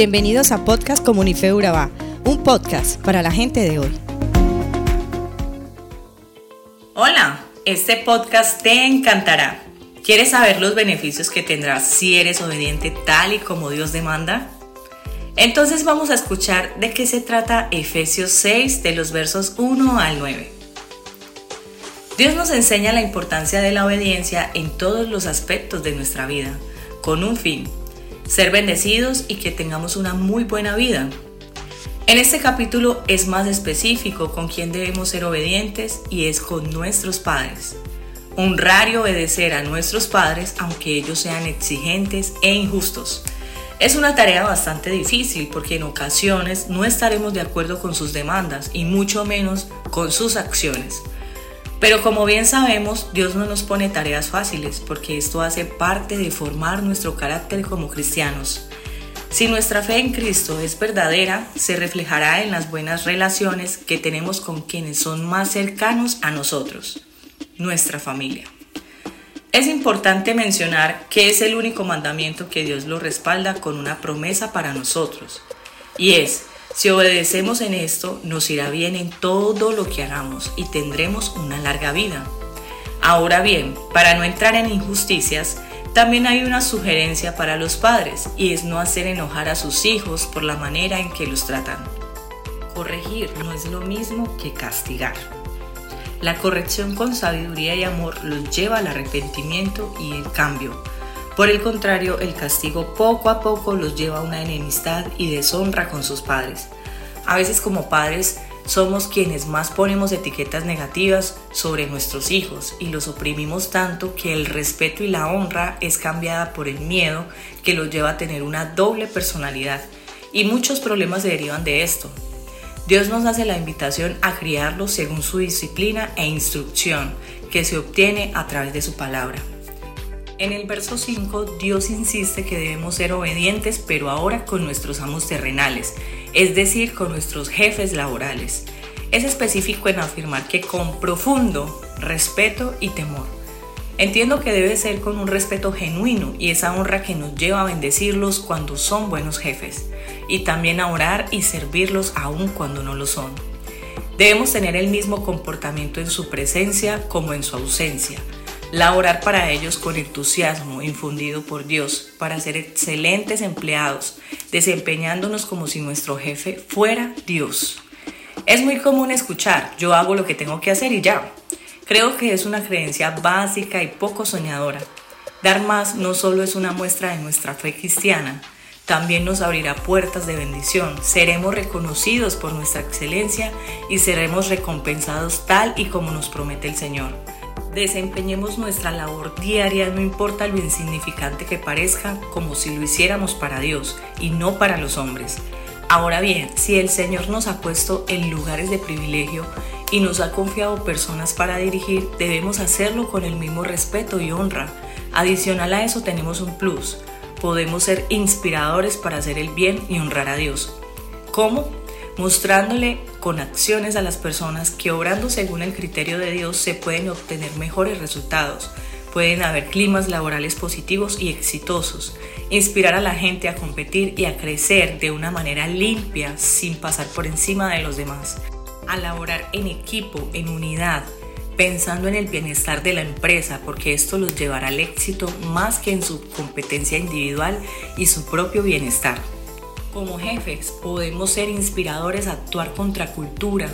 Bienvenidos a Podcast Comunife Urabá, un podcast para la gente de hoy. Hola, este podcast te encantará. ¿Quieres saber los beneficios que tendrás si eres obediente tal y como Dios demanda? Entonces vamos a escuchar de qué se trata Efesios 6 de los versos 1 al 9. Dios nos enseña la importancia de la obediencia en todos los aspectos de nuestra vida, con un fin, ser bendecidos y que tengamos una muy buena vida. En este capítulo es más específico con quién debemos ser obedientes y es con nuestros padres. Honrar y obedecer a nuestros padres aunque ellos sean exigentes e injustos. Es una tarea bastante difícil porque en ocasiones no estaremos de acuerdo con sus demandas y mucho menos con sus acciones. Pero como bien sabemos, Dios no nos pone tareas fáciles porque esto hace parte de formar nuestro carácter como cristianos. Si nuestra fe en Cristo es verdadera, se reflejará en las buenas relaciones que tenemos con quienes son más cercanos a nosotros, nuestra familia. Es importante mencionar que es el único mandamiento que Dios lo respalda con una promesa para nosotros, y es, si obedecemos en esto, nos irá bien en todo lo que hagamos y tendremos una larga vida. Ahora bien, para no entrar en injusticias, también hay una sugerencia para los padres y es no hacer enojar a sus hijos por la manera en que los tratan. Corregir no es lo mismo que castigar. La corrección con sabiduría y amor los lleva al arrepentimiento y el cambio, por el contrario, el castigo poco a poco los lleva a una enemistad y deshonra con sus padres. A veces como padres somos quienes más ponemos etiquetas negativas sobre nuestros hijos y los oprimimos tanto que el respeto y la honra es cambiada por el miedo que los lleva a tener una doble personalidad y muchos problemas se derivan de esto. Dios nos hace la invitación a criarlos según su disciplina e instrucción que se obtiene a través de su palabra. En el verso 5, Dios insiste que debemos ser obedientes, pero ahora con nuestros amos terrenales, es decir, con nuestros jefes laborales. Es específico en afirmar que con profundo respeto y temor. Entiendo que debe ser con un respeto genuino y esa honra que nos lleva a bendecirlos cuando son buenos jefes, y también a orar y servirlos aun cuando no lo son. Debemos tener el mismo comportamiento en su presencia como en su ausencia laborar para ellos con entusiasmo infundido por Dios, para ser excelentes empleados, desempeñándonos como si nuestro jefe fuera Dios. Es muy común escuchar, yo hago lo que tengo que hacer y ya. Creo que es una creencia básica y poco soñadora. Dar más no solo es una muestra de nuestra fe cristiana, también nos abrirá puertas de bendición. Seremos reconocidos por nuestra excelencia y seremos recompensados tal y como nos promete el Señor desempeñemos nuestra labor diaria, no importa lo insignificante que parezca, como si lo hiciéramos para Dios y no para los hombres. Ahora bien, si el Señor nos ha puesto en lugares de privilegio y nos ha confiado personas para dirigir, debemos hacerlo con el mismo respeto y honra. Adicional a eso tenemos un plus. Podemos ser inspiradores para hacer el bien y honrar a Dios. ¿Cómo? mostrándole con acciones a las personas que obrando según el criterio de Dios se pueden obtener mejores resultados, pueden haber climas laborales positivos y exitosos, inspirar a la gente a competir y a crecer de una manera limpia sin pasar por encima de los demás, a laborar en equipo, en unidad, pensando en el bienestar de la empresa, porque esto los llevará al éxito más que en su competencia individual y su propio bienestar. Como jefes podemos ser inspiradores a actuar contra cultura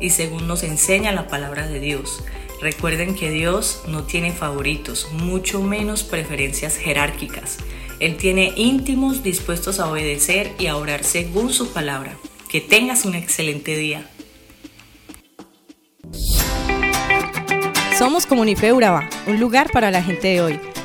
y según nos enseña la palabra de Dios. Recuerden que Dios no tiene favoritos, mucho menos preferencias jerárquicas. Él tiene íntimos dispuestos a obedecer y a orar según su palabra. Que tengas un excelente día. Somos Comunife Urabá, un lugar para la gente de hoy.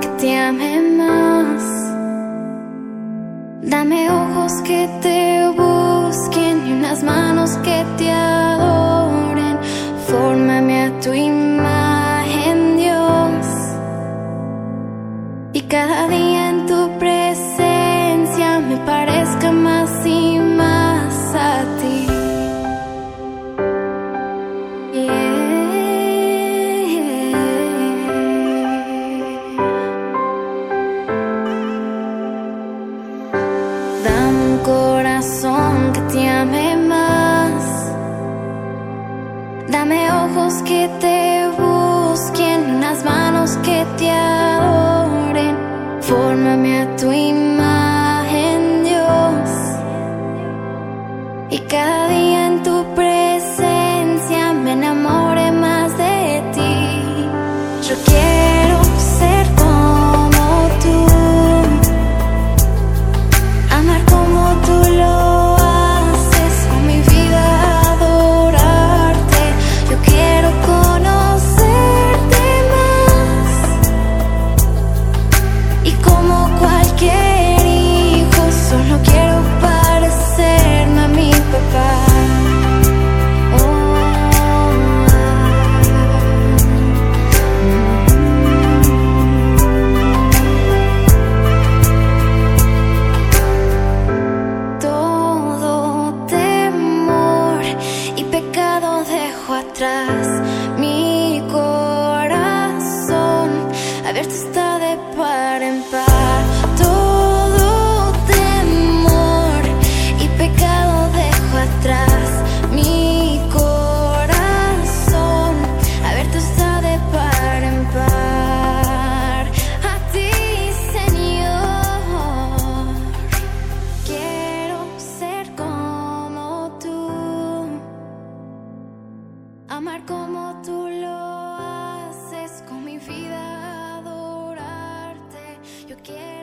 que te ame más. Dame ojos que te busquen y unas manos que te adoren. Fórmame a tu imagen, Dios. Y cada día en tu presencia dejo atrás mi corazón. Abierto está Amar como tú lo haces con mi vida, adorarte. Yo quiero.